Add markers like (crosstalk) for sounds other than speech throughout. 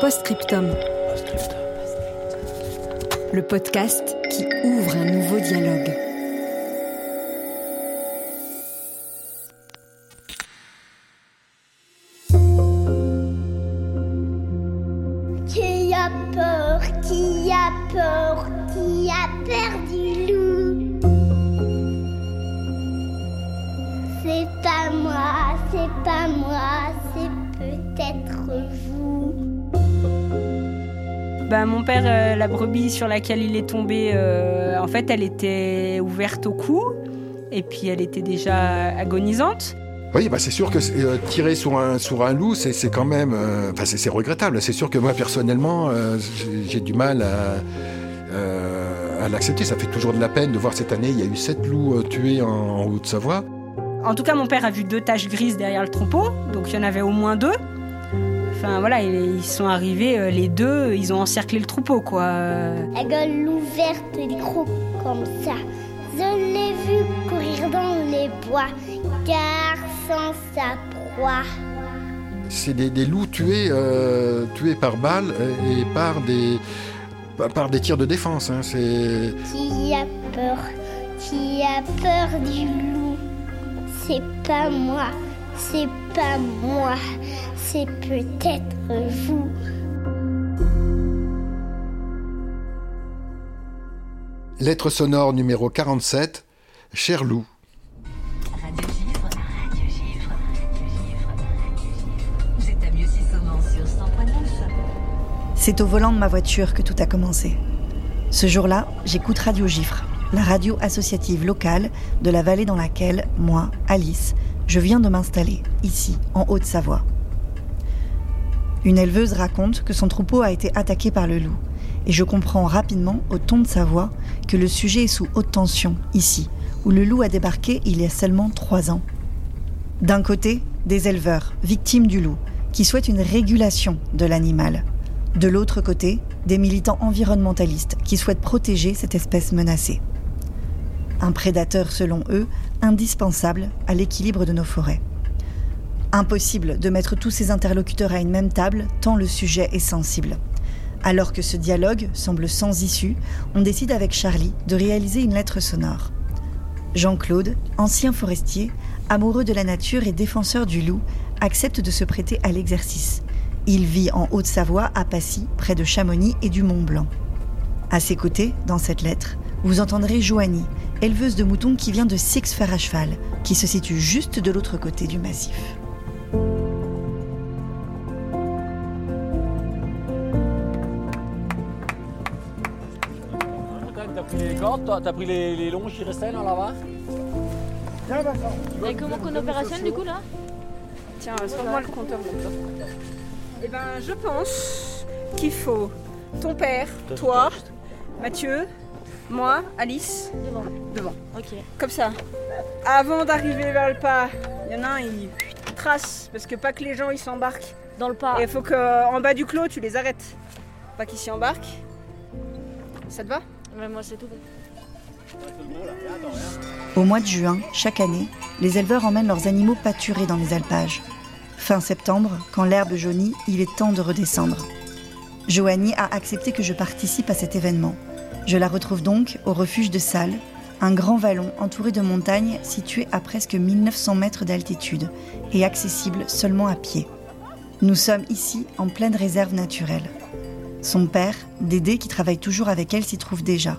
Postscriptum. Le podcast qui ouvre un nouveau dialogue. Bah, mon père, euh, la brebis sur laquelle il est tombé, euh, en fait, elle était ouverte au cou et puis elle était déjà agonisante. Oui, bah c'est sûr que euh, tirer sur un, sur un loup, c'est c'est quand même. Enfin, c'est c'est regrettable. C'est sûr que moi, personnellement, j'ai- du mal à, à l'accepter. Ça fait toujours de la peine de voir cette année, il y a eu sept loups tués en, en Haute-Savoie. En tout cas, mon père a vu deux taches grises derrière le troupeau, donc il y en avait au moins deux. Enfin voilà, ils sont arrivés, euh, les deux, ils ont encerclé le troupeau, quoi. La gueule ouverte et gros comme ça. Je l'ai vu courir dans les bois, car sans sa proie. C'est des, des loups tués, euh, tués par balle euh, et par des, par- par des tirs de défense. hein. C'est Qui a peur, qui a peur du loup C'est pas moi, c'est pas moi, c'est peut-être vous. lettre sonore numéro 47, Cher loup. Radio Givre, Radio Givre, Radio Givre, Radio Givre. Vous êtes à mieux 600 sur 100.9. C'est au volant de ma voiture que tout a commencé. Ce jour-là, j'écoute Radio Gifre, la radio associative locale de la vallée dans laquelle, moi, Alice, je viens de m'installer, ici, en Haute-Savoie. Une éleveuse raconte que son troupeau a été attaqué par le loup, et je comprends rapidement, au ton de sa voix, que le sujet est sous haute tension, ici, où le loup a débarqué il y a seulement trois ans. D'un côté, des éleveurs, victimes du loup, qui souhaitent une régulation de l'animal. De l'autre côté, des militants environnementalistes qui souhaitent protéger cette espèce menacée. Un prédateur, selon eux, indispensable à l'équilibre de nos forêts. Impossible de mettre tous ces interlocuteurs à une même table tant le sujet est sensible. Alors que ce dialogue semble sans issue, on décide avec Charlie de réaliser une lettre sonore. Jean-Claude, ancien forestier, amoureux de la nature et défenseur du loup, accepte de se prêter à l'exercice. Il vit en Haute-Savoie, à Passy, près de Chamonix et du Mont-Blanc. À ses côtés, dans cette lettre, vous entendrez Joanie, éleveuse de moutons qui vient de Six Fer à cheval, qui se situe juste de l'autre côté du massif. T'as pris les cordes, toi T'as pris les, les longes qui restaient là, là-bas Et comment qu'on opérationne du coup là? Tiens, sors-moi le compteur. Eh ben, je pense qu'il faut ton père, toi, Mathieu, moi, Alice, Devant. devant. Ok. Comme ça. Avant d'arriver vers le pas, il y en a un, il trace, parce que pas que les gens ils s'embarquent. Dans le pas. Et il faut qu'en bas du clos, tu les arrêtes. Pas qu'ils s'y embarquent. Ça te va? Ouais, moi c'est tout. Au mois de juin, chaque année, les éleveurs emmènent leurs animaux pâturer dans les alpages. Fin septembre, quand l'herbe jaunit, il est temps de redescendre. Joanie a accepté que je participe à cet événement. Je la retrouve donc au refuge de Salles, un grand vallon entouré de montagnes situé à presque 1900 mètres d'altitude et accessible seulement à pied. Nous sommes ici en pleine réserve naturelle. Son père, Dédé, qui travaille toujours avec elle, s'y trouve déjà.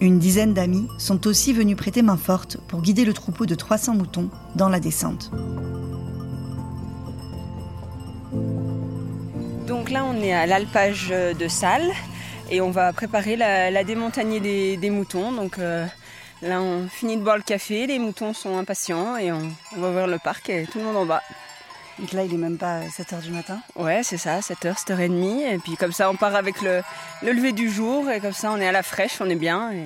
Une dizaine d'amis sont aussi venus prêter main forte pour guider le troupeau de 300 moutons dans la descente. Donc là, on est à l'alpage de Salles et on va préparer la, la démontagnée des, des moutons. Donc euh, Là, on finit de boire le café, les moutons sont impatients et on, on va voir le parc et tout le monde en bas. Donc là, il est même pas 7h du matin. Ouais, c'est ça, 7h, 7h30. Et puis comme ça, on part avec le, le lever du jour et comme ça, on est à la fraîche, on est bien. Et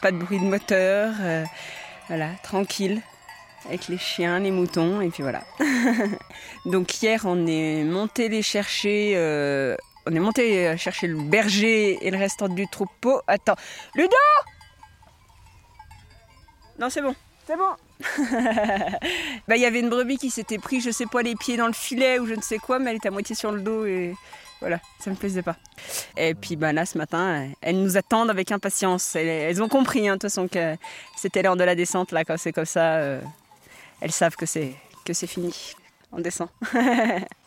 pas de bruit de moteur. euh, voilà, tranquille. Avec les chiens, les moutons, et puis voilà. (laughs) Donc hier, on est monté les chercher. euh, on est monté euh, chercher le berger et le restant du troupeau. Attends, Ludo Non, c'est bon, c'est bon. (laughs) Bah, il y avait une brebis qui s'était pris, je sais pas, les pieds dans le filet ou je ne sais quoi, mais elle était à moitié sur le dos et voilà, ça me plaisait pas. Et puis bah, là, ce matin, elles nous attendent avec impatience. Elles, elles ont compris, hein, de toute façon, que c'était l'heure de la descente, là, quand c'est comme ça. euh, elles savent que c'est, que c'est fini. On descend. (laughs)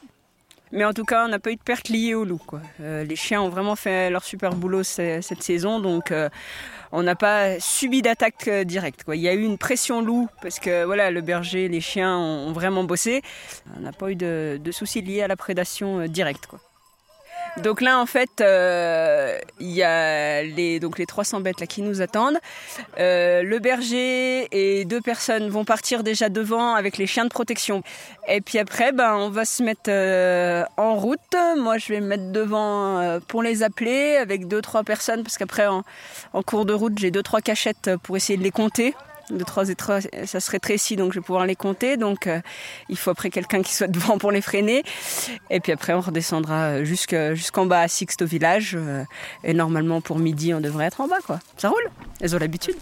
Mais en tout cas, on n'a pas eu de perte liée au loup. Euh, les chiens ont vraiment fait leur super boulot ce- cette saison, donc euh, on n'a pas subi d'attaque euh, directe. Il y a eu une pression loup parce que voilà, le berger, les chiens ont, vraiment bossé. On n'a pas eu de, soucis liés à la prédation directe. Donc là, en fait, euh, il y a les, donc les 300 bêtes là, qui nous attendent. Euh, le berger et deux personnes vont partir déjà devant avec les chiens de protection. Et puis après, ben, on va se mettre euh, en route. Moi, je vais me mettre devant pour les appeler avec deux, trois personnes parce qu'après, en, en cours de route, j'ai deux, trois cachettes pour essayer de les compter. Deux, trois et trois, ça se rétrécit, donc je vais pouvoir les compter. Donc, euh, il faut après quelqu'un qui soit (laughs) devant pour les freiner. Et puis après, on redescendra jusque- jusqu'en bas à Sixte au village. euh, Et normalement, pour midi, on devrait être en bas, quoi. Ça roule. Elles ont l'habitude.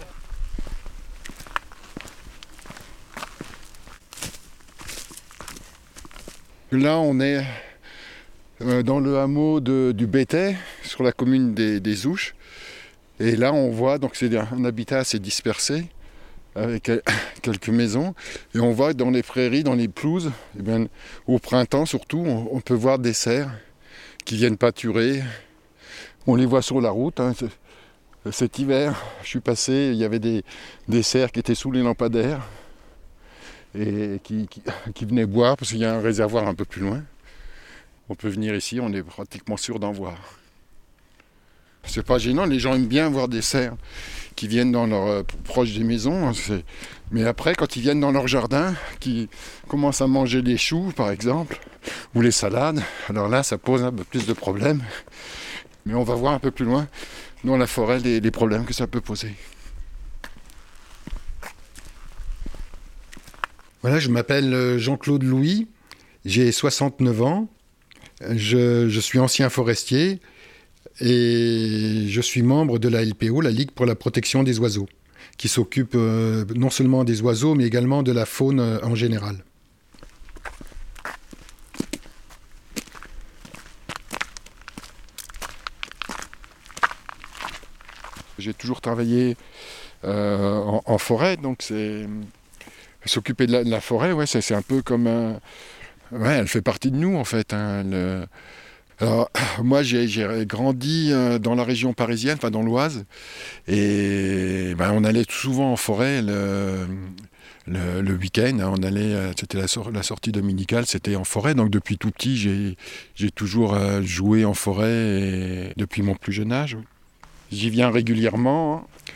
Là, on est euh, dans le hameau de- du Bétais, sur la commune des, Ouches. Et là, on voit, donc c'est un habitat assez dispersé, avec (coughs) quelques maisons. Et on voit dans les prairies, dans les pelouses, eh au printemps surtout, on, peut voir des cerfs qui viennent pâturer. On les voit sur la route. hein. Cet hiver, je suis passé, il y avait des, cerfs qui étaient sous les lampadaires et (coughs) qui venaient boire parce qu'il y a un réservoir un peu plus loin. On peut venir ici, on est pratiquement sûr d'en voir. C'est pas gênant, les gens aiment bien voir des cerfs qui viennent dans leur euh, proche des maisons. hein, Mais après, quand ils viennent dans leur jardin, qui commencent à manger les choux, par exemple, ou les salades, alors là, ça pose un peu plus de problèmes. Mais on va voir un peu plus loin dans la forêt les, problèmes que ça peut poser. Voilà, je m'appelle euh, Jean-Claude Louis, j'ai 69 ans, je suis ancien forestier et je suis membre de la LPO, la Ligue pour la protection des oiseaux, qui s'occupe euh, non seulement des oiseaux mais également de la faune euh, en général. J'ai toujours travaillé euh, en, forêt, donc c'est s'occuper de la, forêt, ouais, c'est un peu comme un, ouais, elle fait partie de nous en fait. hein, Alors, (clears throat) moi, j'ai grandi euh, dans la région parisienne, enfin dans l'Oise, et ben, on allait souvent en forêt le, week-end. hein, euh, c'était la, sor- la sortie dominicale, c'était en forêt. Donc depuis tout petit, j'ai toujours euh, joué en forêt depuis mon plus jeune âge. J'y viens régulièrement hein,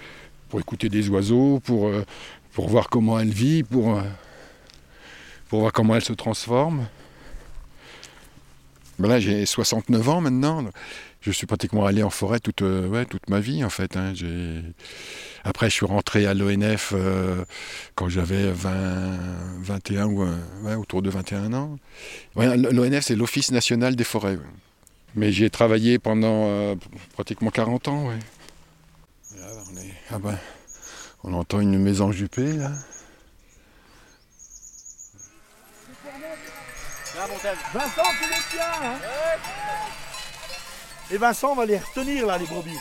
pour écouter des oiseaux, pour, pour voir comment elle vit, pour, pour voir comment elle se transforme. Ben là, j'ai 69 ans maintenant. Je suis pratiquement allé en forêt toute, euh, ouais, toute ma vie, en fait. hein. Après, je suis rentré à l'ONF euh, quand j'avais 20, 21 ou ouais, autour de 21 ans. L'ONF, c'est l'Office national des forêts. Mais j'y ai travaillé pendant euh, pratiquement 40 ans, on, ah ben, on entend une maison jupée, là. Vincent, tu les tiens hein Et Vincent, on va les retenir là, les brebis.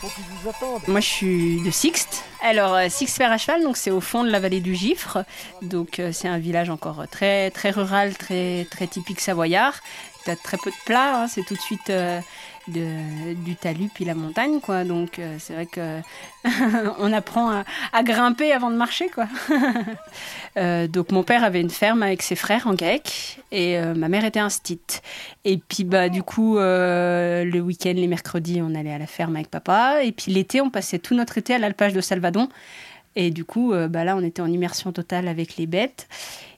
Faut qu'ils nous attendent. Moi, je suis de Sixte. Alors, euh, Sixte Fer à cheval, donc c'est au fond de la vallée du Gifre. Donc, euh, c'est un village encore très très rural, très très typique savoyard. T'as très peu de plats. hein, c'est tout de suite euh, du talus puis la montagne, quoi. Donc euh, c'est vrai que (laughs) on apprend à, grimper avant de marcher, quoi. (laughs) Euh, donc mon père avait une ferme avec ses frères en GAEC et euh, ma mère était instite. Et puis bah du coup le week-end, les mercredis, on allait à la ferme avec papa. Et puis l'été, on passait tout notre été à l'alpage de Salvadon. Et du coup, bah là, on était en immersion totale avec les bêtes.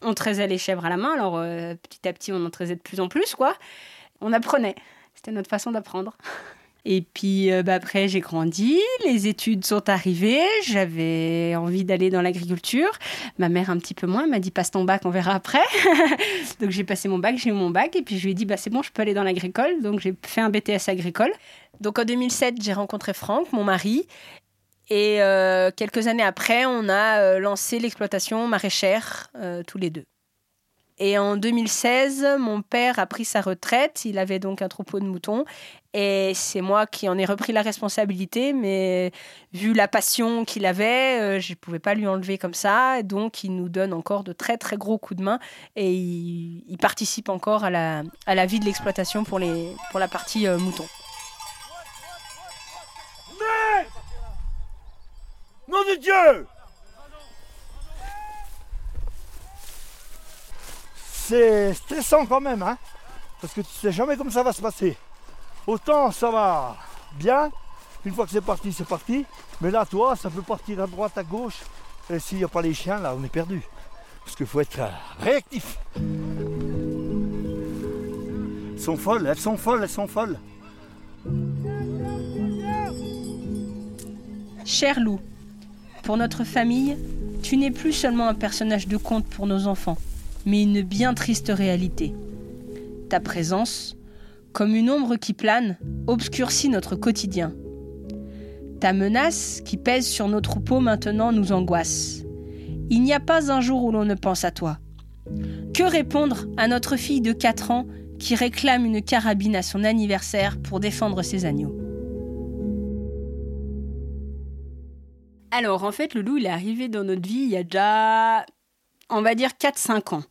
On traisait les chèvres à la main. Alors petit à petit, on en traisait de plus en plus, quoi. On apprenait. C'était notre façon d'apprendre. Et puis euh, bah, après, j'ai grandi, les études sont arrivées, j'avais envie d'aller dans l'agriculture. Ma mère un petit peu moins, m'a dit passe ton bac, on verra après. (laughs) donc j'ai passé mon bac, j'ai eu mon bac, et puis je lui ai dit bah, c'est bon, je peux aller dans l'agricole. Donc j'ai fait un BTS agricole. Donc en 2007, j'ai rencontré Franck, mon mari. Et euh, quelques années après, on a euh, lancé l'exploitation maraîchère tous les deux. Et en 2016, mon père a pris sa retraite. Il avait donc un troupeau de moutons. Et c'est moi qui en ai repris la responsabilité. Mais vu la passion qu'il avait, euh, je ne pouvais pas lui enlever comme ça. Donc, il nous donne encore de très, très gros coups de main. Et il, participe encore à la, à la vie de l'exploitation pour, pour la partie euh, mouton. Nom de Dieu C'est stressant quand même, hein Parce que tu sais jamais comment ça va se passer. Autant ça va bien, une fois que c'est parti, c'est parti. Mais là, toi, ça peut partir à droite, à gauche. Et s'il n'y a pas les chiens, là, on est perdu. Parce qu'il faut être euh, réactif. Elles sont folles, elles sont folles, elles sont folles. Cher Lou, pour notre famille, tu n'es plus seulement un personnage de conte pour nos enfants, mais une bien triste réalité. Ta présence, comme une ombre qui plane, obscurcit notre quotidien. Ta menace, qui pèse sur nos troupeaux maintenant, nous angoisse. Il n'y a pas un jour où l'on ne pense à toi. Que répondre à notre fille de 4 ans qui réclame une carabine à son anniversaire pour défendre ses agneaux? Alors, en fait, le loup, il est arrivé dans notre vie il y a déjà, on va dire, 4-5 ans.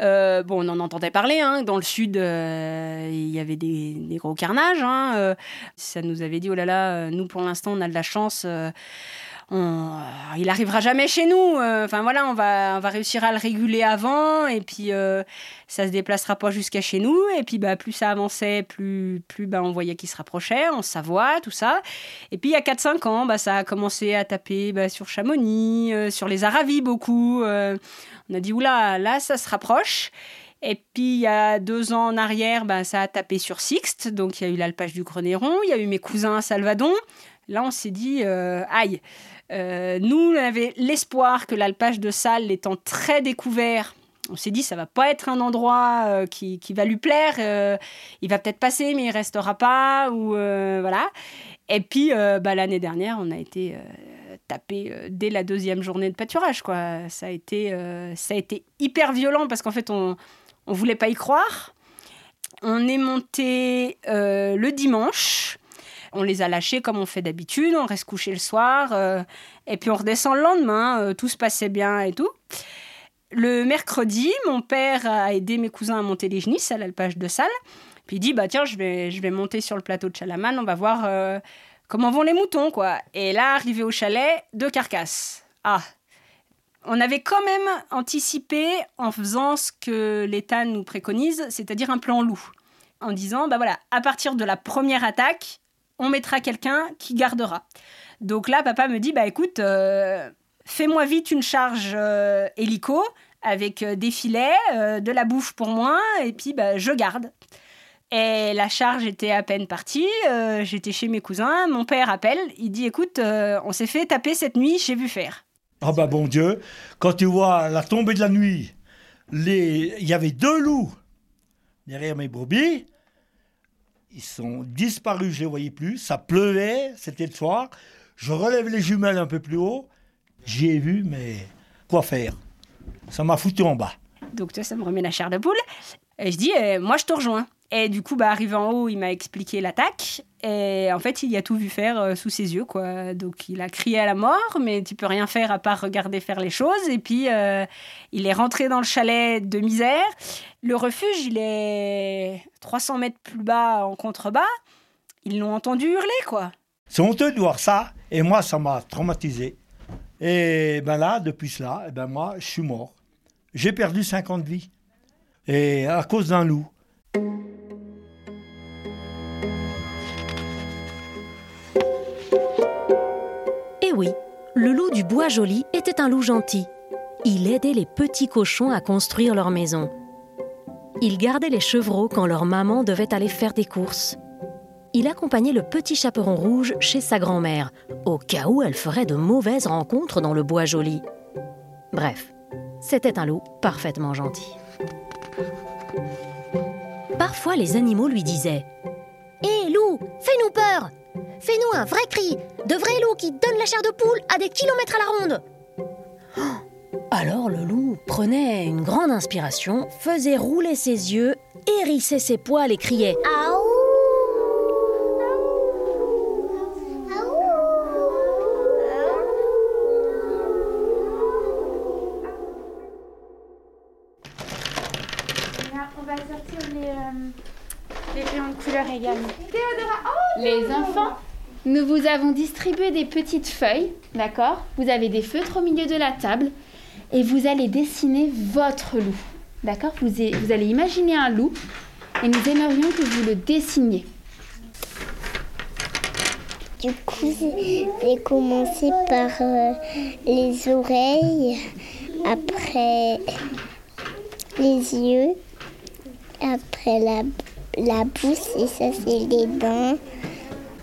Euh, bon, on en entendait parler, hein, dans le sud, euh, il y avait des, gros carnages. hein, euh, ça nous avait dit, oh là là, nous, pour l'instant, on a de la chance. il arrivera jamais chez nous. Enfin voilà, on va, on va réussir à le réguler avant, et puis ça se déplacera pas jusqu'à chez nous. Et puis bah, plus ça avançait, plus, plus bah, on voyait qu'il se rapprochait, on Savoie, tout ça. Et puis il y a 4-5 ans, bah, ça a commencé à taper bah, sur Chamonix, sur les Aravis beaucoup. On a dit, oula, là, ça se rapproche. Et puis, il y a deux ans en arrière, bah, ça a tapé sur Sixte. Donc, il y a eu l'alpage du Grenéron. Il y a eu mes cousins à Salvadon. Là, on s'est dit, euh, aïe. Euh, nous, on avait l'espoir que l'alpage de Salles étant très découvert, on s'est dit, ça va pas être un endroit euh, qui, qui va lui plaire. il va peut-être passer, mais il restera pas. Ou voilà. Et puis, bah, l'année dernière, on a été tapé euh, dès la deuxième journée de pâturage. Quoi. Ça, a été, euh, ça a été hyper violent parce qu'en fait, on ne voulait pas y croire. On est monté euh, le dimanche. On les a lâchés comme on fait d'habitude. On reste couché le soir. et puis on redescend le lendemain. tout se passait bien et tout. Le mercredi, mon père a aidé mes cousins à monter les genisses à l'alpage de salle. Puis il dit bah tiens, je vais, je vais monter sur le plateau de Chalaman, on va voir comment vont les moutons quoi. Et là, arrivé au chalet, deux carcasses. Ah, on avait quand même anticipé en faisant ce que l'État nous préconise, c'est-à-dire un plan loup, en disant bah voilà, à partir de la première attaque, on mettra quelqu'un qui gardera. Donc là, papa me dit bah écoute, euh, fais-moi vite une charge euh, hélico avec euh, des filets, de la bouffe pour moi, et puis bah, je garde. Et la charge était à peine partie, euh, j'étais chez mes cousins, mon père appelle, il dit écoute, euh, on s'est fait taper cette nuit, j'ai vu faire. Ah bah bon Dieu, quand tu vois la tombée de la nuit, les... il y avait deux loups derrière mes brebis. Ils sont disparus, je les voyais plus. Ça pleuvait, c'était le soir. Je relève les jumelles un peu plus haut. J'y ai vu, mais quoi faire? Ça m'a foutu en bas. Donc tu vois, ça me remet la chair de poule. Et je dis, eh, moi je te rejoins. Et du coup, bah, arrivé en haut, il m'a expliqué l'attaque. Et en fait, il y a tout vu faire euh, sous ses yeux. quoi. Donc il a crié à la mort, mais tu peux rien faire à part regarder faire les choses. Et puis, euh, il est rentré dans le chalet de misère. Le refuge, il est 300 mètres plus bas en contrebas. Ils l'ont entendu hurler, quoi. C'est honteux de voir ça, et moi, ça m'a traumatisé. Et ben là, depuis cela, eh ben moi, je suis mort. J'ai perdu 50 vies. Et à cause d'un loup. Eh oui, le loup du bois joli était un loup gentil. Il aidait les petits cochons à construire leur maison. Il gardait les chevreaux quand leur maman devait aller faire des courses. Il accompagnait le petit chaperon rouge chez sa grand-mère, au cas où elle ferait de mauvaises rencontres dans le bois joli. Bref, c'était un loup parfaitement gentil. Parfois, les animaux lui disaient Hé loup, fais-nous peur. Fais-nous un vrai cri De vrais loups qui donnent la chair de poule à des kilomètres à la ronde (gasps) Alors le loup prenait une grande inspiration, faisait rouler ses yeux, hérissait ses poils et criait Aouh également. Les enfants, nous vous avons distribué des petites feuilles, d'accord? Vous avez des feutres au milieu de la table et vous allez dessiner votre loup, d'accord? Vous allez imaginer un loup et nous aimerions que vous le dessiniez. Du coup, j'ai commencé par euh, les oreilles, après les yeux, après la, la bouche, et ça c'est les dents,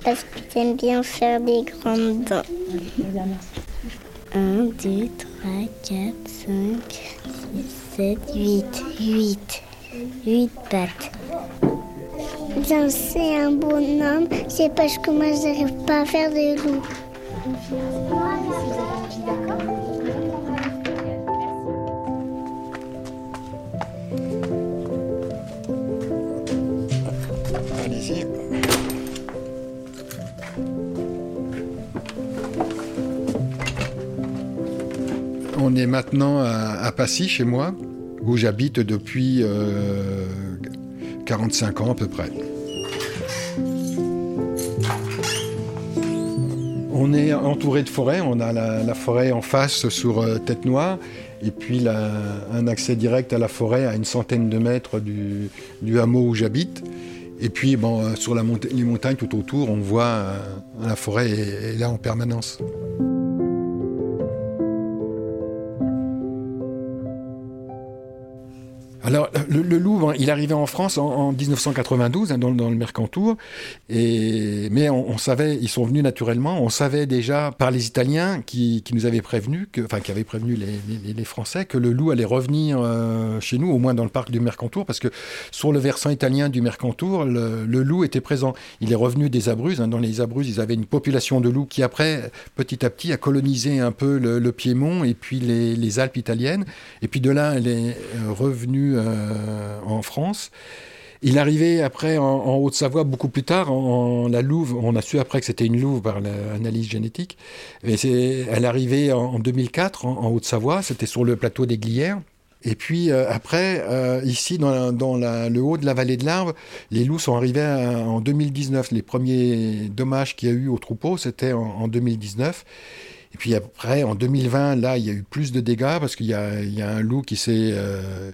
parce que j'aime bien faire des grandes dents. 1, 2, 3, 4, 5, 6, 7, 8. 8. 8 pattes. Bien, c'est un bonhomme, c'est parce que moi j'arrive pas à faire de loup. Est maintenant à, Passy, chez moi, où j'habite depuis euh, 45 ans à peu près. On est entouré de forêts, on a la, forêt en face sur euh, Tête Noire, et puis un accès direct à la forêt à une centaine de mètres du, hameau où j'habite. Et puis euh, sur les montagnes tout autour, on voit euh, la forêt est là en permanence. Il arrivait en France en, en 1992, hein, dans, le Mercantour, mais on, savait, ils sont venus naturellement, on savait déjà par les Italiens qui, nous avaient prévenu, que, enfin qui avaient prévenu les, Français, que le loup allait revenir euh, chez nous, au moins dans le parc du Mercantour, parce que sur le versant italien du Mercantour, le, loup était présent. Il est revenu des Abruzzes, hein, dans les Abruzzes, ils avaient une population de loups qui après, petit à petit, a colonisé un peu le, Piémont et puis les, les Alpes italiennes, et puis de là, elle est euh, revenue euh, en France. Il arrivait après en, en Haute-Savoie beaucoup plus tard, en, en la louve. On a su après que c'était une louve par l'analyse génétique. Elle arrivait en, en 2004 en, en Haute-Savoie. C'était sur le plateau des Glières. Et puis euh, après, euh, ici dans, le haut de la vallée de l'Arve, les loups sont arrivés en 2019. Les premiers dommages qu'il y a eu au troupeau, c'était en, en 2019. Et puis après, en 2020, là, il y a eu plus de dégâts parce qu'il y a, il y a un loup qui s'est euh,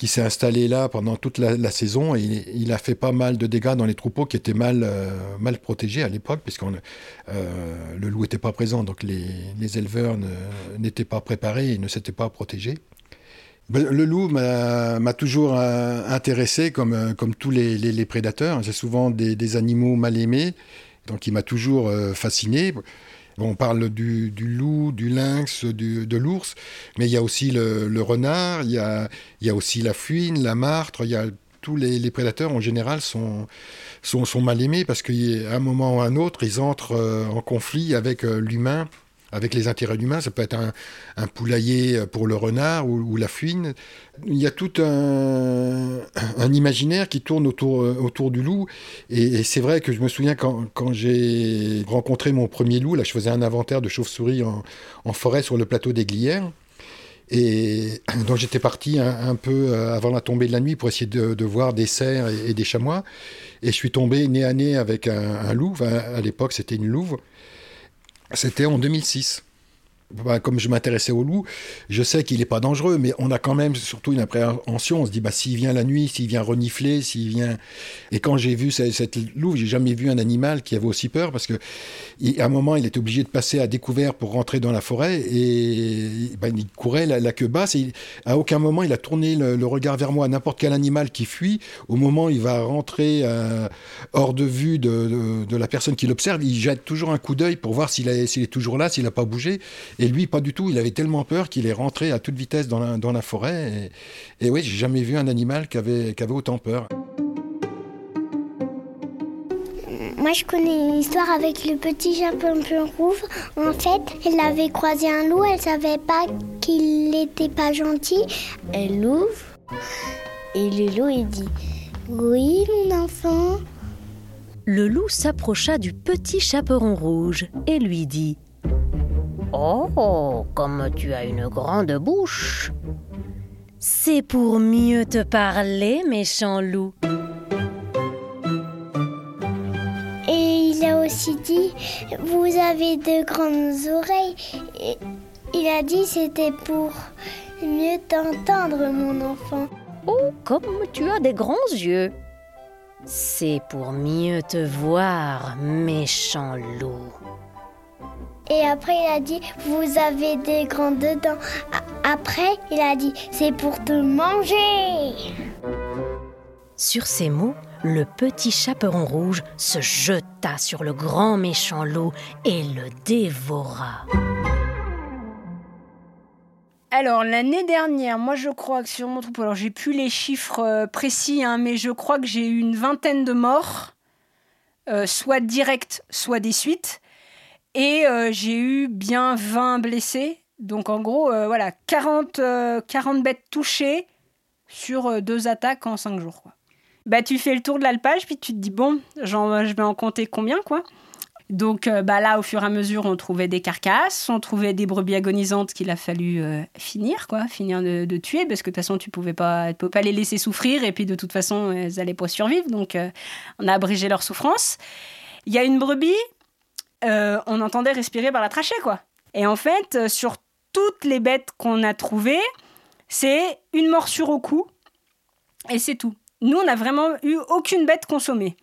qui s'est installé là pendant toute la, saison et il, a fait pas mal de dégâts dans les troupeaux qui étaient mal, euh, mal protégés à l'époque, puisque le loup n'était pas présent, donc les, les éleveurs n'étaient pas préparés et ne s'étaient pas protégés. Ben, Le loup m'a toujours euh, intéressé, comme, euh, comme tous les, les- prédateurs. C'est souvent des, des animaux mal aimés, donc il m'a toujours euh, fasciné. On parle du, loup, du lynx, de l'ours, mais il y a aussi le, renard, il y a, aussi la fuine, la martre, il y a tous les, prédateurs en général sont, sont, sont mal aimés parce qu'à un moment ou à un autre, ils entrent euh, en conflit avec euh, l'humain, avec les intérêts de l'humain. Ça peut être un, poulailler pour le renard ou, la fuine. Il y a tout un, imaginaire qui tourne autour, euh, du loup. Et, c'est vrai que je me souviens quand, j'ai rencontré mon premier loup, là je faisais un inventaire de chauves-souris en, forêt sur le plateau des Glières. Et (clears throat) donc j'étais parti un, peu euh, avant la tombée de la nuit pour essayer de, voir des cerfs et, des chamois. Et je suis tombé nez à nez avec un, un à l'époque, c'était une louve. C'était en 2006. Bah, comme je m'intéressais au loup, je sais qu'il n'est pas dangereux, mais on a quand même surtout une appréhension. On se dit, bah, s'il vient la nuit, s'il vient renifler, s'il vient. Et quand j'ai vu cette, cette louve, j'ai jamais vu un animal qui avait aussi peur parce que, à un moment, il était obligé de passer à découvert pour rentrer dans la forêt et bah, il courait la, queue basse. Et à aucun moment, il a tourné le, regard vers moi. N'importe quel animal qui fuit, au moment où il va rentrer euh, hors de vue de, de- la personne qui l'observe, il jette toujours un coup d'œil pour voir s'il est toujours là, s'il n'a pas bougé. Et lui, pas du tout. Il avait tellement peur qu'il est rentré à toute vitesse dans la, dans la forêt. Et, et oui, j'ai jamais vu un animal qui avait, qui avait autant peur. Moi, je connais une histoire avec le petit champignon rouge. En fait, elle avait croisé un loup, elle savait pas qu'il n'était pas gentil. Elle ouvre et le loup, il dit Oui, mon enfant. Le loup s'approcha du petit chaperon rouge et lui dit Oh, comme tu as une grande bouche. C'est pour mieux te parler, méchant loup. Et il a aussi dit Vous avez de grandes oreilles. Et il a dit C'était pour mieux t'entendre, mon enfant. Oh, comme tu as des grands yeux. C'est pour mieux te voir, méchant loup. Et après, il a dit Vous avez des grandes dents. Après, il a dit C'est pour te manger. Sur ces mots, le petit chaperon rouge se jeta sur le grand méchant loup et le dévora. Alors, l'année dernière, moi je crois que sur mon troupeau, alors j'ai plus les chiffres euh, précis, hein, mais je crois que j'ai eu une vingtaine de morts, euh, soit directes, soit des suites. Et euh, j'ai eu bien 20 blessés. Donc en gros, euh, voilà, 40, euh, 40 bêtes touchées sur euh, deux attaques en 5 jours. Bah, tu fais le tour de l'alpage, puis tu te dis, bon, je vais en compter combien, quoi. Donc euh, bah là, au fur et à mesure, on trouvait des carcasses, on trouvait des brebis agonisantes qu'il a fallu euh, finir, quoi, finir de, tuer, parce que de toute façon, tu pouvais pas, tu pouvais pas les laisser souffrir, et puis de toute façon, elles allaient pas survivre, donc euh, on a abrégé leur souffrance. Il y a une brebis, euh, on entendait respirer par la trachée, quoi. Et en fait, euh, sur toutes les bêtes qu'on a trouvées, c'est une morsure au cou, et c'est tout. Nous, on n'a vraiment eu aucune bête consommée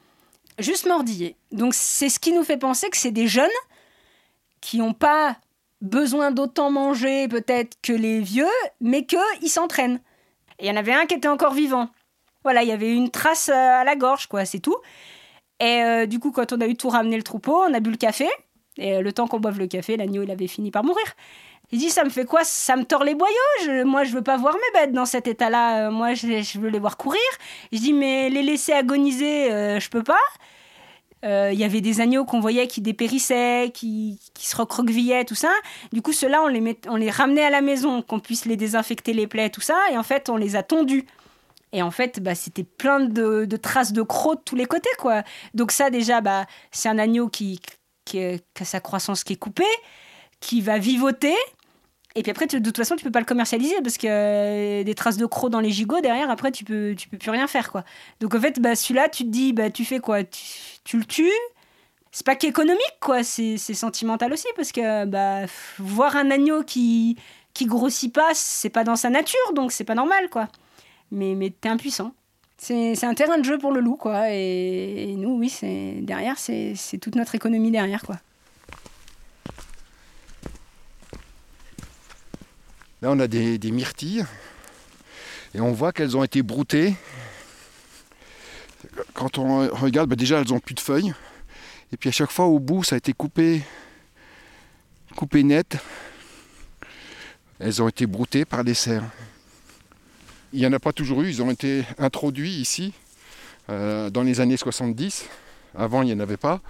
juste mordillé. Donc c'est ce qui nous fait penser que c'est des jeunes qui n'ont pas besoin d'autant manger peut-être que les vieux, mais qu'ils s'entraînent. Et il y en avait un qui était encore vivant. Voilà, il y avait une trace euh, à la gorge, quoi, c'est tout. Et euh, du coup, quand on a eu tout ramené le troupeau, on a bu le café. Et euh, le temps qu'on boive le café, l'agneau, il avait fini par mourir. Il dit, ça me fait quoi? Ça me tord les boyaux? Moi, je veux pas voir mes bêtes dans cet état-là. Euh, moi, je, veux les voir courir. Je dis, mais les laisser agoniser, euh, je peux pas. Il y avait des agneaux qu'on voyait qui dépérissaient, qui, qui se recroquevillaient, tout ça. Du coup, ceux-là, on les, on les ramenait à la maison, qu'on puisse les désinfecter les plaies, tout ça. Et en fait, on les a tondus. Et en fait, bah, c'était plein de, traces de crocs de tous les côtés, quoi. Donc ça, déjà, bah, c'est un agneau qui, qui, a sa croissance qui est coupée, qui va vivoter. Et puis après, tu- de toute façon, tu peux pas le commercialiser parce que euh, des traces de crocs dans les gigots derrière, après, tu peux, tu peux plus rien faire, quoi. Donc en fait, bah, celui-là, tu te dis, tu fais quoi? Tu, le tues? C'est pas qu'économique, quoi. C'est sentimental aussi parce que voir un agneau qui, qui grossit pas, c'est pas dans sa nature, donc c'est pas normal, quoi. Mais, mais t'es impuissant. C'est un terrain de jeu pour le loup, quoi. Et, nous, oui, derrière, c'est toute notre économie derrière, quoi. Là, on a des, des myrtilles et on voit qu'elles ont été broutées. Quand on regarde, bah, déjà, elles ont plus de feuilles. Et puis à chaque fois, au bout, ça a été coupé, coupé net. Elles ont été broutées par les cerfs. Il n'y en a pas toujours eu, ils ont été introduits ici euh, dans les années 70. Avant, il n'y en avait pas.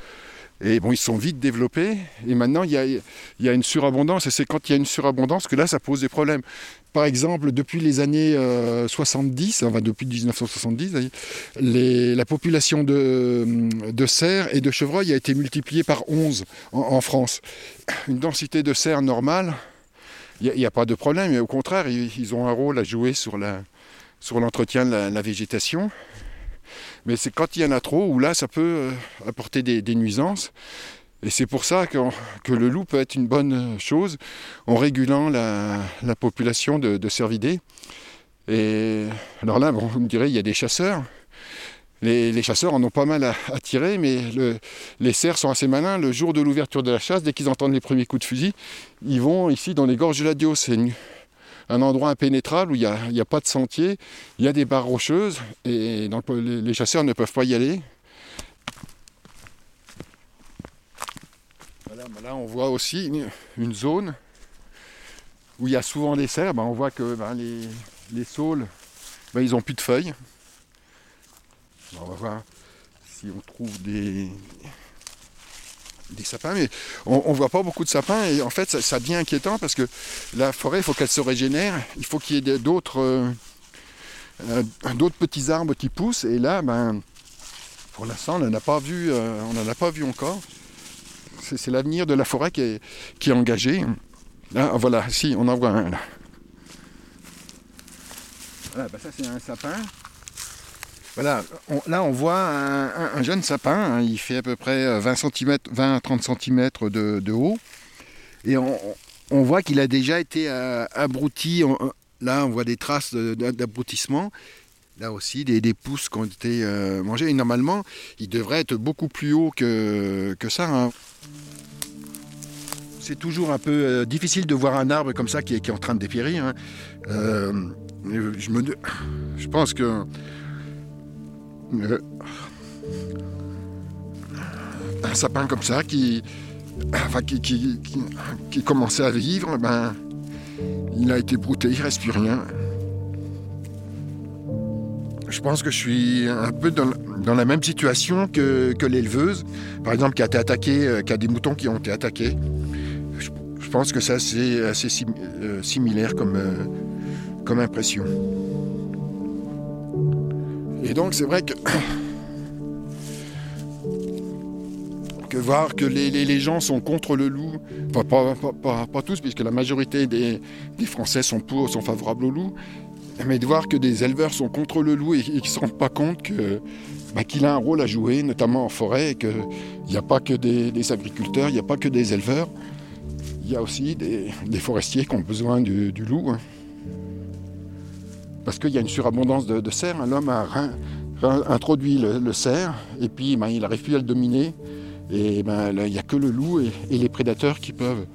Et bon, ils se sont vite développés. Et maintenant, il y a, une surabondance. Et c'est quand il y a une surabondance que là, ça pose des problèmes. Par exemple, depuis les années euh, 70, enfin depuis 1970, d'ailleurs, les- la population de, de cerfs et de chevreuils a été multipliée par 11 en, France. Une densité de cerfs normale, il n'y a, pas de problème. Au contraire, ils ont un rôle à jouer sur la, sur l'entretien de la, végétation. Mais c'est quand il y en a trop où là, ça peut euh, apporter des, nuisances. Et c'est pour ça que, le loup peut être une bonne chose en régulant la, la population de, cervidés. Et alors là, vous me direz, il y a des chasseurs. Les, chasseurs en ont pas mal à, tirer, mais le- les cerfs sont assez malins. Le jour de l'ouverture de la chasse, dès qu'ils entendent les premiers coups de fusil, ils vont ici dans les gorges de la Dio. C'est une- un endroit impénétrable où il n'y a, pas de sentier, il y a des barres rocheuses, et les, chasseurs ne peuvent pas y aller. Là, on voit aussi une, zone où il y a souvent des cerfs. On voit que ben, les, les saules, ben, ils n'ont plus de feuilles. On va voir si on trouve des, des sapins, mais on ne voit pas beaucoup de sapins et en fait ça, devient inquiétant parce que la forêt, il faut qu'elle se régénère, il faut qu'il y ait euh, euh, d'autres petits arbres qui poussent et là, ben, pour l'instant, on n'en a pas vu, euh, on a pas vu encore. C'est l'avenir de la forêt qui est, qui est engagé. Là, voilà, si, on en voit un là. Voilà, ben ça c'est un sapin. Voilà, là on voit un, un- un jeune sapin, hein, il fait à peu près euh, 20 cm, 20 à 30 cm de, haut. Et on, voit qu'il a déjà été euh, abruti. On- là on voit des traces d'abrutissement. Là aussi des, pousses qui ont été euh, mangées. Et normalement, il devrait être beaucoup plus haut que, ça. hein. C'est toujours un peu euh, difficile de voir un arbre comme ça qui est, en train de dépérir. hein. Euh, je pense que euh, un sapin comme ça qui, enfin, qui, qui, qui- commençait à vivre, ben, il a été brouté, il reste plus rien. Je pense que je suis un peu dans, la même situation que, que l'éleveuse, par exemple, qui a été attaquée, euh, qui a des moutons qui ont été attaqués. Je, pense que c'est assez, euh, similaire comme, comme impression. Et donc c'est vrai que, que voir que les, les- gens sont contre le loup, enfin, pas, pas- pas- pas tous, puisque la majorité des, des Français sont pour, sont favorables au loup, mais de voir que des éleveurs sont contre le loup et, et qu'ils ne se rendent pas compte que, bah, qu'il a un rôle à jouer, notamment en forêt, et qu'il n'y a pas que des, agriculteurs, il n'y a pas que des éleveurs, il y a aussi des, des forestiers qui ont besoin du, du loup. hein. Parce qu'il y a une surabondance de, cerfs. L'homme a introduit le, cerf et puis ben, il n'arrive plus à le dominer. Et ben, il n'y a que le loup et, les prédateurs qui peuvent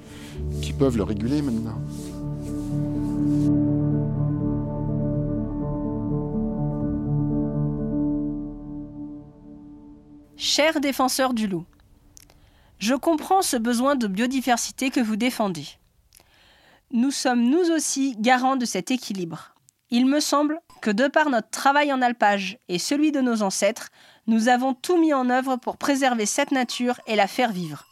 le réguler maintenant. Chers défenseurs du loup, je comprends ce besoin de biodiversité que vous défendez. Nous sommes nous aussi garants de cet équilibre. Il me semble que de par notre travail en alpage et celui de nos ancêtres, nous avons tout mis en œuvre pour préserver cette nature et la faire vivre.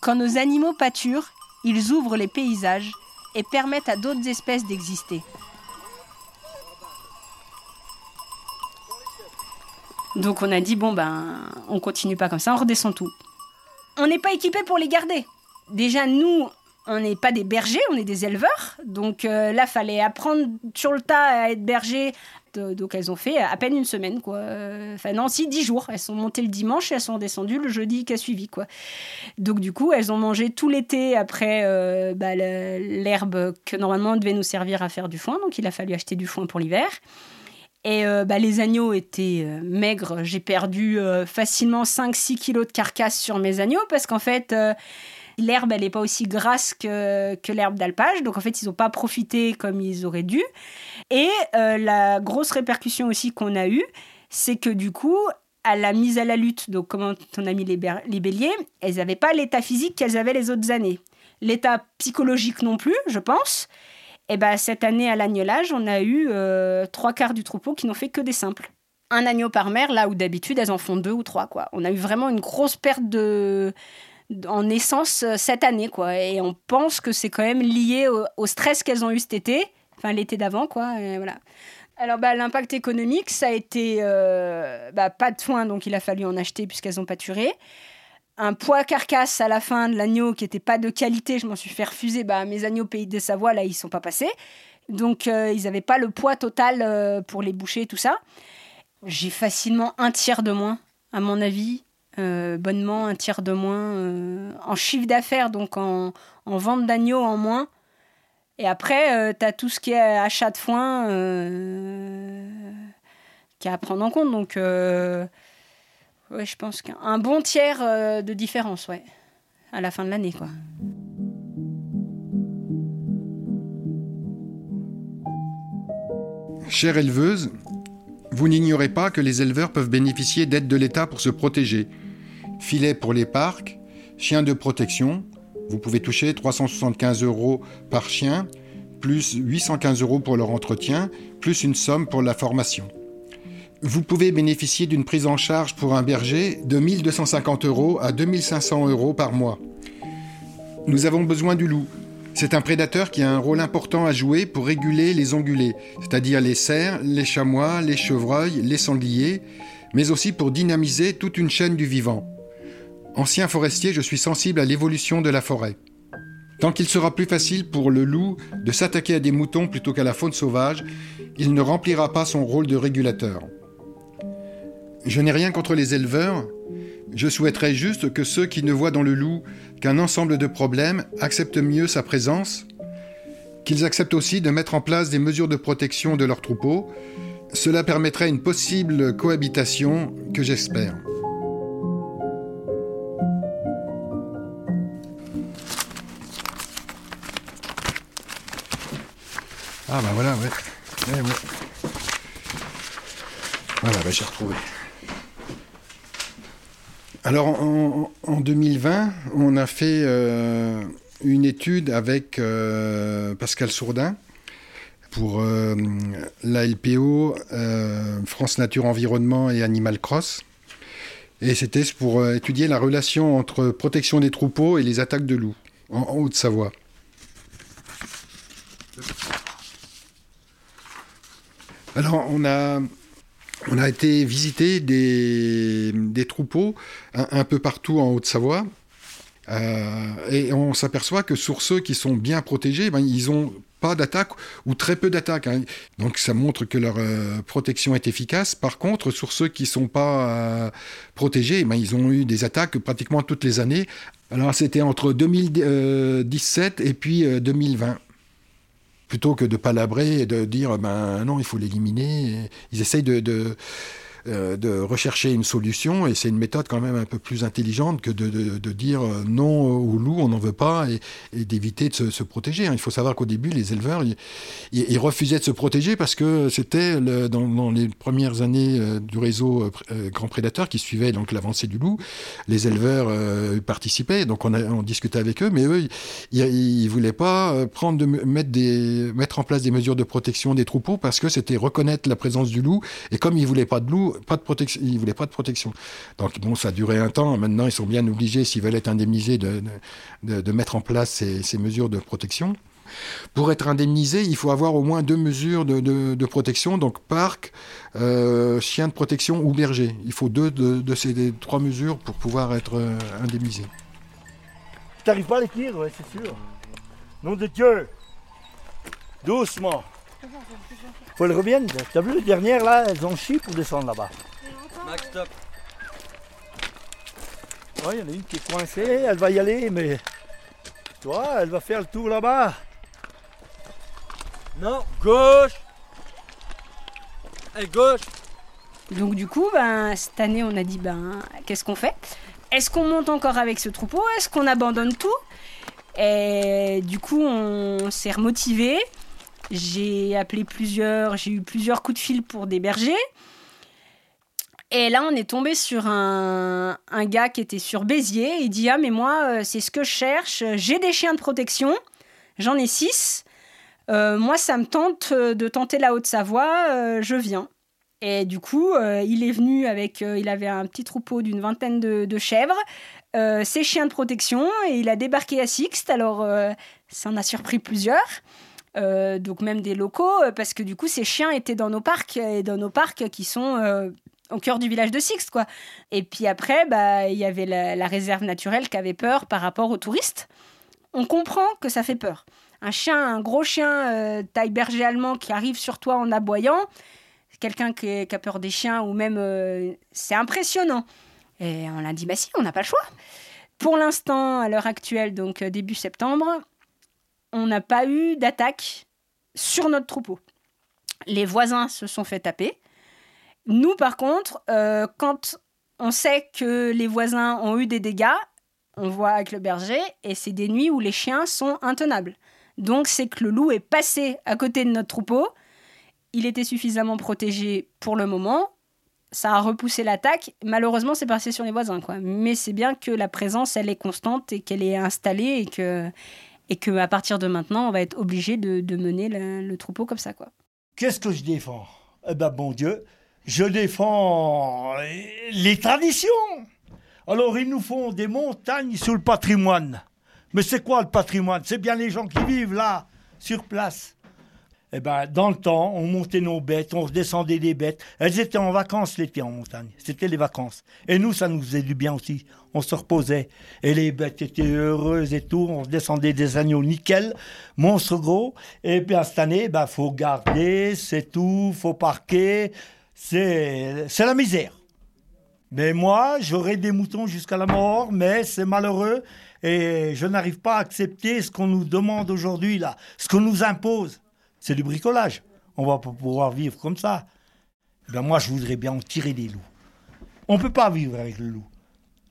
Quand nos animaux pâturent, ils ouvrent les paysages et permettent à d'autres espèces d'exister. Donc on a dit bon ben on continue pas comme ça, on redescend tout. On n'est pas équipé pour les garder. Déjà nous on n'est pas des bergers, on est des éleveurs. Donc euh, là fallait apprendre sur le tas à être berger. Donc elles ont fait à peine une semaine quoi. Euh, Enfin non si dix jours. Elles sont montées le dimanche et elles sont descendues le jeudi qui a suivi quoi. Donc du coup elles ont mangé tout l'été après euh, bah, l'herbe que normalement devait nous servir à faire du foin. Donc il a fallu acheter du foin pour l'hiver. Et euh, bah, les agneaux étaient maigres. J'ai perdu facilement 5-6 kilos de carcasse sur mes agneaux parce qu'en fait, l'herbe, elle n'est pas aussi grasse que, que l'herbe d'alpage. Donc en fait, ils n'ont pas profité comme ils auraient dû. Et euh, la grosse répercussion aussi qu'on a eue, c'est que du coup, à la mise à la lutte, donc comment on a mis les, les béliers, elles n'avaient pas l'état physique qu'elles avaient les autres années. L'état psychologique non plus, je pense. Et ben cette année à l'agnelage, on a eu euh, trois quarts du troupeau qui n'ont fait que des simples. Un agneau par mère, là où d'habitude elles en font deux ou trois. Quoi. On a eu vraiment une grosse perte de en naissance euh, cette année quoi et on pense que c'est quand même lié au, stress qu'elles ont eu cet été enfin l'été d'avant quoi voilà alors bah, l'impact économique ça a été euh, bah, pas de foin donc il a fallu en acheter puisqu'elles ont pâturé un poids carcasse à la fin de l'agneau qui n'était pas de qualité, je m'en suis fait refuser. Bah, mes agneaux pays de Savoie, là, ils sont pas passés. Donc, euh, ils n'avaient pas le poids total pour les boucher, tout ça. J'ai facilement un tiers de moins, à mon avis. Euh, bonnement, un tiers de moins en chiffre d'affaires, donc en, en vente d'agneaux en moins. Et après, tu as tout ce qui est achat de foin qui est à prendre en compte. Donc, ouais, je pense qu'un bon tiers de différence, ouais, à la fin de l'année, quoi. Chère éleveuse, vous n'ignorez pas que les éleveurs peuvent bénéficier d'aides de l'État pour se protéger. Filet pour les parcs, chiens de protection, vous pouvez toucher 375 euros par chien, plus 815 euros pour leur entretien, plus une somme pour la formation. Vous pouvez bénéficier d'une prise en charge pour un berger de 1250 euros à 2500 euros par mois. Nous avons besoin du loup. C'est un prédateur qui a un rôle important à jouer pour réguler les ongulés, c'est-à-dire les cerfs, les chamois, les chevreuils, les sangliers, mais aussi pour dynamiser toute une chaîne du vivant. Ancien forestier, je suis sensible à l'évolution de la forêt. Tant qu'il sera plus facile pour le loup de s'attaquer à des moutons plutôt qu'à la faune sauvage, il ne remplira pas son rôle de régulateur. Je n'ai rien contre les éleveurs, je souhaiterais juste que ceux qui ne voient dans le loup qu'un ensemble de problèmes acceptent mieux sa présence, qu'ils acceptent aussi de mettre en place des mesures de protection de leurs troupeaux. Cela permettrait une possible cohabitation que j'espère. Ah bah voilà, ouais. ouais, ouais. Voilà, bah j'ai retrouvé. Alors en, 2020, on a fait euh, une étude avec euh, Pascal Sourdin pour euh, la LPO, France Nature Environnement et Animal Cross. Et c'était pour étudier la relation entre protection des troupeaux et les attaques de loups en Haute-Savoie. Alors on a on a été visiter des, troupeaux un, peu partout en Haute-Savoie. Euh, et on s'aperçoit que sur ceux qui sont bien protégés, ben, ils n'ont pas d'attaque ou très peu d'attaques. Hein. Donc ça montre que leur euh, protection est efficace. Par contre, sur ceux qui ne sont pas euh, protégés, ben, ils ont eu des attaques pratiquement toutes les années. Alors c'était entre 2017 et puis 2020 plutôt que de palabrer et de dire ben non, il faut l'éliminer. Ils essayent de, euh, de rechercher une solution et c'est une méthode quand même un peu plus intelligente que de, de, dire euh, non au loup, on n'en veut pas et, d'éviter de se, protéger. Hein. Il faut savoir qu'au début, les éleveurs, ils, refusaient de se protéger parce que c'était dans, les premières années euh, du réseau Grand Prédateur qui suivait donc l'avancée du loup, les éleveurs participaient, donc on, a, on discutait avec eux, mais eux, ils ne voulaient pas prendre de, mettre, des, mettre en place des mesures de protection des troupeaux parce que c'était reconnaître la présence du loup et comme ils ne voulaient pas de loup, pas de protection, ils voulaient pas de protection. Donc bon, ça a duré un temps. Maintenant, ils sont bien obligés, s'ils veulent être indemnisés, de, mettre en place ces, mesures de protection. Pour être indemnisé, il faut avoir au moins deux mesures de, protection, donc parc, euh, chien de protection ou berger. Il faut deux de, ces trois mesures pour pouvoir être euh, indemnisé. Tu n'arrives pas à les c'est sûr. Nom de Dieu Doucement faut qu'elles reviennent. T'as vu, les dernières là, elles ont chi pour descendre là-bas. Max, stop. il y en a une qui est coincée, elle va y aller, mais. Toi, elle va faire le tour là-bas. Non, gauche Et gauche Donc du coup, ben, cette année, on a dit, ben, qu'est-ce qu'on fait? Est-ce qu'on monte encore avec ce troupeau? Est-ce qu'on abandonne tout? Et du coup, on s'est remotivé. J'ai appelé plusieurs, j'ai eu plusieurs coups de fil pour des bergers. Et là, on est tombé sur un, un gars qui était sur Béziers. Il dit Ah, mais moi, euh, c'est ce que je cherche. J'ai des chiens de protection. J'en ai six. Euh, moi, ça me tente euh, de tenter la Haute-Savoie. je viens. Et du coup, il est venu avec. il avait un petit troupeau d'une vingtaine de, de chèvres, ses chiens de protection, et il a débarqué à Sixte. Alors, ça en a surpris plusieurs. Euh, donc même des locaux, euh, parce que du coup ces chiens étaient dans nos parcs, et dans nos parcs qui sont euh, au cœur du village de Sixte, quoi. Et puis après, bah, il y avait la, la réserve naturelle qui avait peur par rapport aux touristes. On comprend que ça fait peur. Un chien, un gros chien taille berger allemand qui arrive sur toi en aboyant, quelqu'un qui, qui a peur des chiens ou même c'est impressionnant. Et on a dit bah si, on n'a pas le choix. Pour l'instant, à l'heure actuelle, donc début septembre, on n'a pas eu d'attaque sur notre troupeau. Les voisins se sont fait taper. Nous, par contre, euh, quand on sait que les voisins ont eu des dégâts, on voit avec le berger, et c'est des nuits où les chiens sont intenables. Donc c'est que le loup est passé à côté de notre troupeau. Il était suffisamment protégé pour le moment. Ça a repoussé l'attaque. Malheureusement, c'est passé sur les voisins. Quoi. Mais c'est bien que la présence, elle est constante et qu'elle est installée et que, et que à partir de maintenant, on va être obligé de, mener le, troupeau comme ça. Quoi. Qu'est-ce que je défends? Eh ben, bon Dieu, je défends les traditions. Alors, ils nous font des montagnes sur le patrimoine. Mais c'est quoi le patrimoine? C'est bien les gens qui vivent là, sur place. Eh ben, dans le temps, on montait nos bêtes, on redescendait des bêtes. Elles étaient en vacances l'été en montagne. C'était les vacances. Et nous, ça nous faisait du bien aussi. On se reposait. Et les bêtes étaient heureuses et tout. On redescendait des agneaux nickel, monstres gros. Et bien, cette année, ben, faut garder, c'est tout, faut parquer. C'est, c'est la misère. Mais moi, j'aurai des moutons jusqu'à la mort, mais c'est malheureux. Et je n'arrive pas à accepter ce qu'on nous demande aujourd'hui, là, ce qu'on nous impose. C'est du bricolage. On va pas pouvoir vivre comme ça. Eh Ben moi, je voudrais bien en tirer des loups. On ne peut pas vivre avec le loup.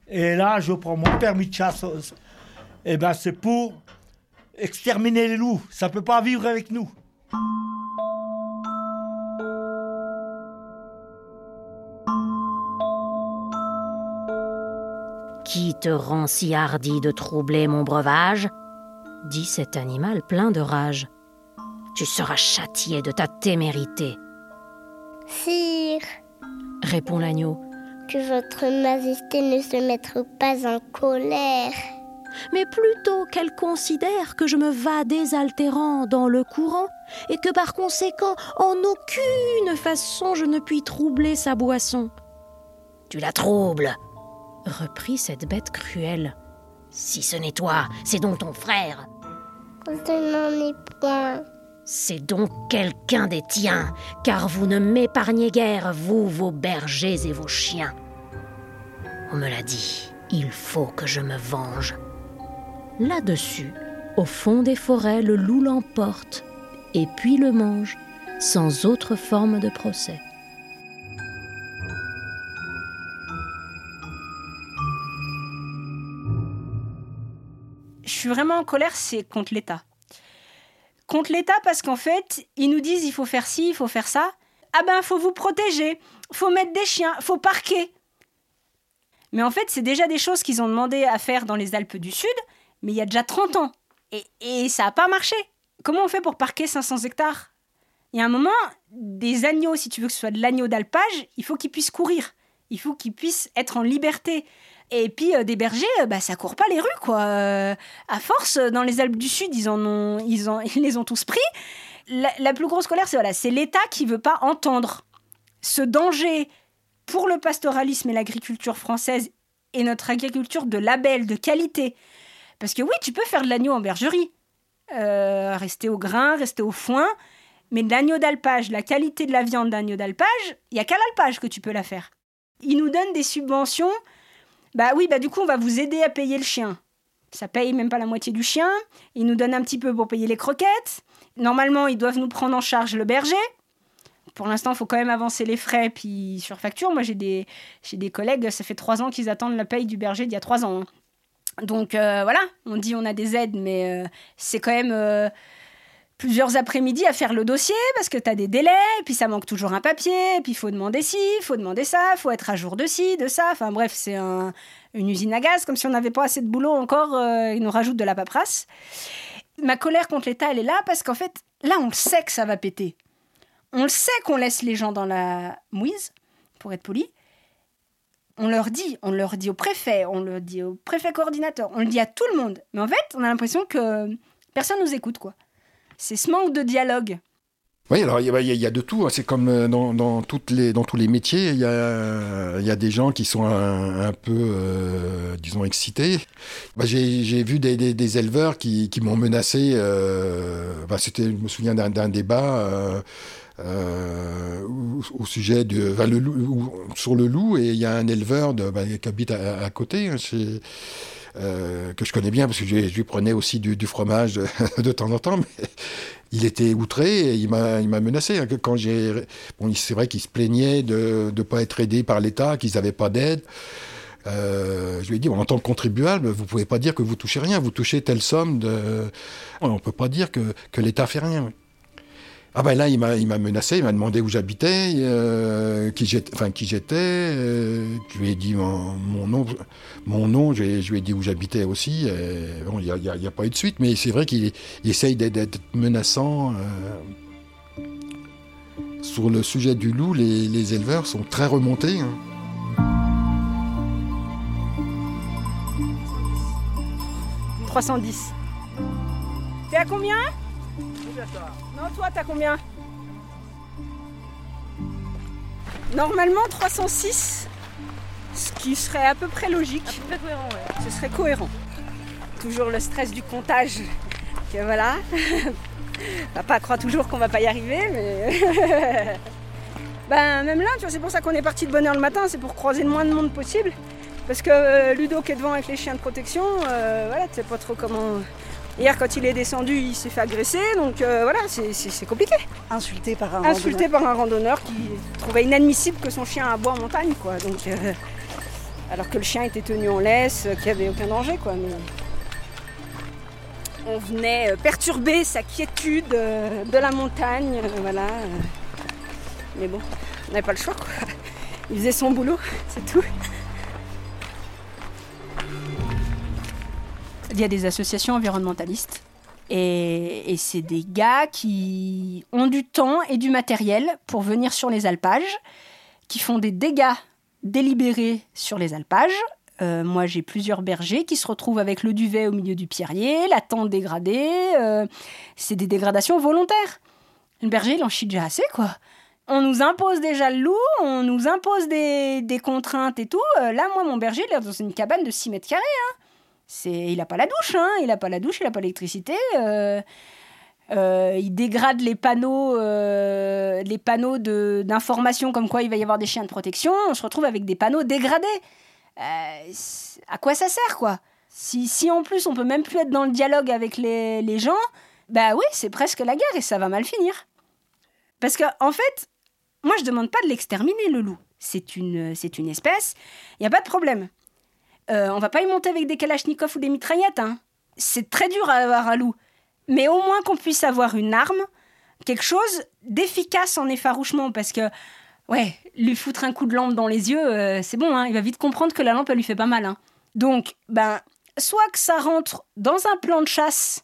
Et là, je prends mon permis de chasse. Et ben, c'est pour exterminer les loups. Ça ne peut pas vivre avec nous. Qui te rend si hardi de troubler mon breuvage? Dit cet animal plein de rage. Tu seras châtié de ta témérité, Sire, répond l'agneau. que votre majesté ne se mette pas en colère. mais plutôt qu'elle considère que je me vas désaltérant dans le courant et que par conséquent, en aucune façon je ne puis troubler sa boisson. Tu la troubles, reprit cette bête cruelle. Si ce n'est toi, c'est donc ton frère. Je n'en ai point. C'est donc quelqu'un des tiens, car vous ne m'épargnez guère, vous, vos bergers et vos chiens. On me l'a dit, il faut que je me venge. Là-dessus, au fond des forêts, le loup l'emporte et puis le mange, sans autre forme de procès. Je suis vraiment en colère, c'est contre l'État. Contre l'État parce qu'en fait, ils nous disent il faut faire ci, il faut faire ça. Ah ben, faut vous protéger, faut mettre des chiens, faut parquer. Mais en fait, c'est déjà des choses qu'ils ont demandé à faire dans les Alpes du Sud, mais il y a déjà 30 ans. Et, et ça n'a pas marché. Comment on fait pour parquer 500 hectares? Il y a un moment, des agneaux, si tu veux que ce soit de l'agneau d'alpage, il faut qu'ils puissent courir. Il faut qu'ils puissent être en liberté. Et puis euh, des bergers, euh, bah, ça court pas les rues, quoi. Euh, à force, dans les Alpes du Sud, ils en ont, ils (laughs) ils les ont tous pris. La, plus grosse colère, c'est voilà, c'est l'État qui veut pas entendre ce danger pour le pastoralisme et l'agriculture française et notre agriculture de label, de qualité. Parce que oui, tu peux faire de l'agneau en bergerie, rester au grain, rester au foin, mais de l'agneau d'alpage, la qualité de la viande d'agneau d'alpage, il y a qu'à l'alpage que tu peux la faire. Ils nous donnent des subventions. Bah oui, bah du coup, on va vous aider à payer le chien. Ça paye même pas la moitié du chien. Ils nous donnent un petit peu pour payer les croquettes. Normalement, ils doivent nous prendre en charge le berger. Pour l'instant, il faut quand même avancer les frais puis sur facture. Moi, j'ai des, j'ai des collègues, ça fait trois ans qu'ils attendent la paye du berger d'il y a trois ans. hein. Donc euh, voilà, on dit on a des aides, mais euh, c'est quand même euh, plusieurs après-midi à faire le dossier parce que tu as des délais, puis ça manque toujours un papier, puis il faut demander ci, il faut demander ça, il faut être à jour de ci, de ça. Enfin bref, c'est un- une usine à gaz, comme si on n'avait pas assez de boulot encore, euh, ils nous rajoutent de la paperasse. Ma colère contre l'État, elle est là parce qu'en fait, là, on le sait que ça va péter. On le sait qu'on laisse les gens dans la mouise, pour être poli. On leur dit, on leur dit au préfet, on le dit au préfet coordinateur, on le dit à tout le monde. Mais en fait, on a l'impression que personne nous écoute, quoi. C'est ce manque de dialogue Oui, alors il y, a- de tout. hein. C'est comme euh, dans, toutes les, dans tous les métiers, il y a, y a des gens qui sont un, peu, euh, disons, excités. Bah, J'ai vu des, des- éleveurs qui, qui m'ont menacé. euh, bah, C'était, je me souviens d'un débat. au, sujet de sur le loup et il y a un éleveur bah, qui habite à, côté hein, euh, que je connais bien parce que je, lui prenais aussi du, fromage (laughs) de, temps en temps mais il était outré et il m'a menacé hein, quand c'est vrai qu'il se plaignait de ne pas être aidé par l'État qu'ils n'avaient pas d'aide euh, je lui ai dit, en tant que contribuable, vous pouvez pas dire que vous touchez rien, vous touchez telle somme de... On peut pas dire que l'État fait rien. Ah ben là, il m'a, il m'a menacé, il m'a demandé où j'habitais, euh, qui j'étais, enfin qui j'étais. euh, je lui ai dit mon, mon nom, mon nom. Je, lui ai- je lui ai dit où j'habitais aussi. et bon, il n'y a, y a- il y a pas eu de suite, mais c'est vrai qu'il il essaye d'être, d'être menaçant. euh. Sur le sujet du loup, les, les éleveurs sont très remontés. hein. – 310. T'es à combien? Non, toi, t'as combien Normalement 306, ce qui serait à peu près logique. À peu près cohérent, ouais. Ce serait cohérent. Toujours le stress du comptage. Que voilà. (laughs) Pas croire toujours qu'on va pas y arriver, mais. (laughs) ben, même là, tu vois, c'est pour ça qu'on est parti de bonne heure le matin, c'est pour croiser le moins de monde possible. Parce que euh, Ludo qui est devant avec les chiens de protection, euh, voilà, tu sais pas trop comment. Hier, quand il est descendu, il s'est fait agresser, donc euh, voilà, c'est- compliqué. Insulté par un Insulté randonneur. par un randonneur qui trouvait inadmissible que son chien aboie en montagne, quoi. Donc, euh, alors que le chien était tenu en laisse, euh, qu'il n'y avait aucun danger, quoi. Mais on venait perturber sa quiétude de la montagne, voilà. Mais bon, on n'avait pas le choix, quoi. Il faisait son boulot, (laughs) c'est tout. Il y a des associations environnementalistes et, c'est des gars qui ont du temps et du matériel pour venir sur les alpages, qui font des dégâts délibérés sur les alpages. Euh, moi, j'ai plusieurs bergers qui se retrouvent avec le duvet au milieu du pierrier, la tente dégradée. euh, c'est des dégradations volontaires. Le berger, il en chie déjà assez, quoi. On nous impose déjà le loup, on nous impose des, des contraintes et tout. Euh, là, moi, mon berger, il est dans une cabane de 6 mètres carrés. Hein. C'est, il n'a pas la douche, hein. il n'a pas la douche, il n'a pas l'électricité. euh, euh, il dégrade les panneaux, euh, les panneaux de, d'information comme quoi il va y avoir des chiens de protection. On se retrouve avec des panneaux dégradés. À quoi ça sert, quoi? Si, si en plus on peut même plus être dans le dialogue avec les, les gens, bah oui, c'est presque la guerre et ça va mal finir. Parce que en fait, moi je demande pas de l'exterminer le loup. C'est une, c'est une espèce, il n'y a pas de problème. Euh, on va pas y monter avec des kalachnikovs ou des mitraillettes. Hein. C'est très dur à avoir un loup. Mais au moins qu'on puisse avoir une arme, quelque chose d'efficace en effarouchement. Parce que, ouais, lui foutre un coup de lampe dans les yeux, euh, c'est bon, hein, il va vite comprendre que la lampe, elle lui fait pas mal. hein. Donc, ben, soit que ça rentre dans un plan de chasse,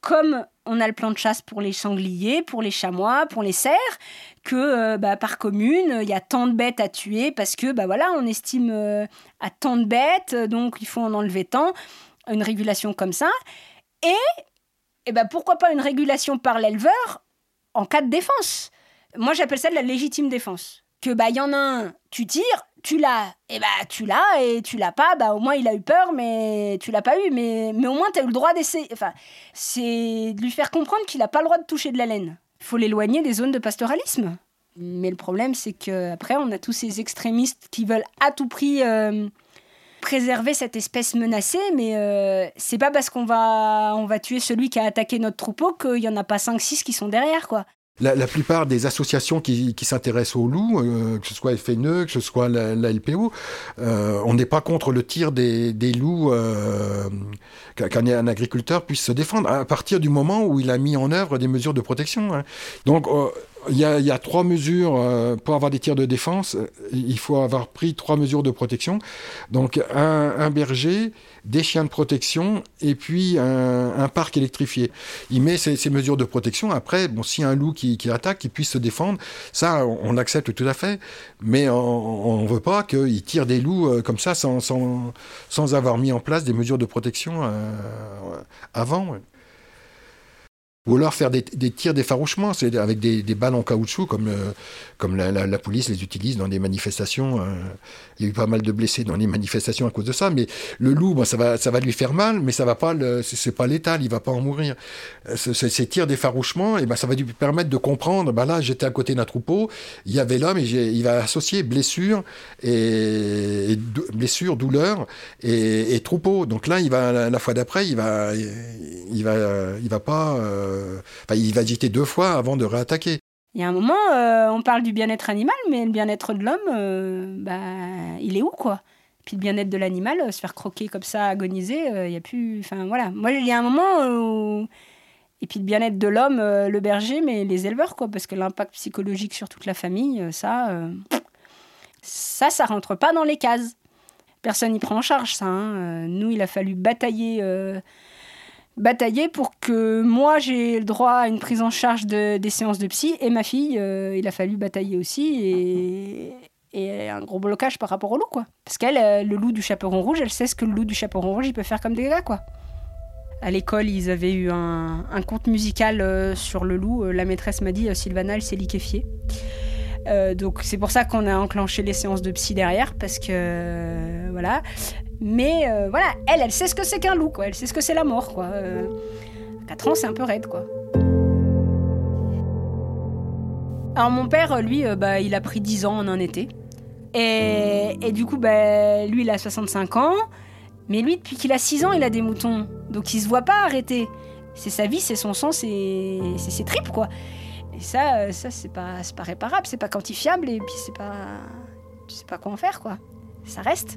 comme on a le plan de chasse pour les sangliers, pour les chamois, pour les cerfs, que euh, bah, par commune, il y a tant de bêtes à tuer parce que bah, voilà, on estime euh, à tant de bêtes, donc il faut en enlever tant, une régulation comme ça. Et, et bah, pourquoi pas une régulation par l'éleveur en cas de défense? Moi j'appelle ça de la légitime défense. Que bah y en a un, tu tires, tu l'as, et bah tu l'as, et tu l'as pas, bah au moins il a eu peur, mais tu l'as pas eu, mais, mais au moins tu as eu le droit d'essayer. Enfin, c'est de lui faire comprendre qu'il n'a pas le droit de toucher de la laine. Il faut l'éloigner des zones de pastoralisme. Mais le problème, c'est qu'après, on a tous ces extrémistes qui veulent à tout prix euh, préserver cette espèce menacée, mais euh, c'est pas parce qu'on va, on va tuer celui qui a attaqué notre troupeau qu'il y en a pas 5-6 qui sont derrière, quoi. La, plupart des associations qui, s'intéressent aux loups, euh, que ce soit FNE, que ce soit la, LPO, euh, on n'est pas contre le tir des, loups, euh, qu'un qu'un agriculteur puisse se défendre à partir du moment où il a mis en œuvre des mesures de protection. hein. Donc, euh, il y, a, il y a trois mesures euh, pour avoir des tirs de défense. Il faut avoir pris trois mesures de protection. Donc, un, un berger, des chiens de protection et puis un, un parc électrifié. Il met ces, ces mesures de protection. Après, bon, si un loup qui, qui attaque, il puisse se défendre, ça, on, on l'accepte tout à fait. Mais on ne veut pas qu'il tire des loups euh, comme ça sans, sans, sans avoir mis en place des mesures de protection euh, avant. Ou alors faire des, des tirs d'effarouchement, c'est avec des, balles en caoutchouc comme, euh, comme la, police les utilise dans des manifestations. euh. il y a eu pas mal de blessés dans les manifestations à cause de ça, mais le loup, ça, va, ça va lui faire mal, mais ça va pas, c'est pas létal, il va pas en mourir. Euh, ce- ce- ces tirs d'effarouchement, et ben, ça va lui permettre de comprendre, ben là j'étais à côté d'un troupeau, il y avait l'homme, il va associer blessure, et, et dou- douleur, et, et troupeau. Donc là, il va, la, fois d'après, il va, il va, il va pas, enfin, il va hésiter deux fois avant de réattaquer. Il y a un moment, euh, on parle du bien-être animal, mais le bien-être de l'homme, euh, bah, il est où, quoi? Puis le bien-être de l'animal, euh, se faire croquer comme ça, agoniser, euh, il y a plus... Enfin, voilà. Moi, il y a un moment où... Et puis le bien-être de l'homme, euh, le berger, mais les éleveurs, quoi, parce que l'impact psychologique sur toute la famille, euh, ça... euh, Ça, ça rentre pas dans les cases. Personne n'y prend en charge, ça. hein. Euh, Nous, il a fallu batailler... batailler pour que moi j'ai le droit à une prise en charge de- des séances de psy et ma fille, euh, il a fallu batailler aussi et, et un gros blocage par rapport au loup quoi. Parce qu'elle, euh, le loup du chaperon rouge, elle sait ce que le loup du chaperon rouge il peut faire comme dégâts quoi. À l'école, ils avaient eu un, un conte musical euh, sur le loup. La maîtresse m'a dit Sylvana, elle s'est liquéfiée. Euh, donc c'est pour ça qu'on a enclenché les séances de psy derrière parce que euh, voilà. Mais euh, voilà, elle, elle sait ce que c'est qu'un loup, quoi. Elle sait ce que c'est la mort, quoi. Euh, 4 ans, c'est un peu raide, quoi. Alors mon père, lui, bah, il a pris 10 ans en un été. Et, et du coup, bah, lui, il a 65 ans. Mais lui, depuis qu'il a 6 ans, il a des moutons. Donc il se voit pas arrêter. C'est sa vie, c'est son sang, c'est ses tripes, quoi. Et ça, euh, ça c'est pas, pas réparable, c'est pas quantifiable, et puis c'est pas... Tu sais pas quoi en faire, quoi. Ça reste.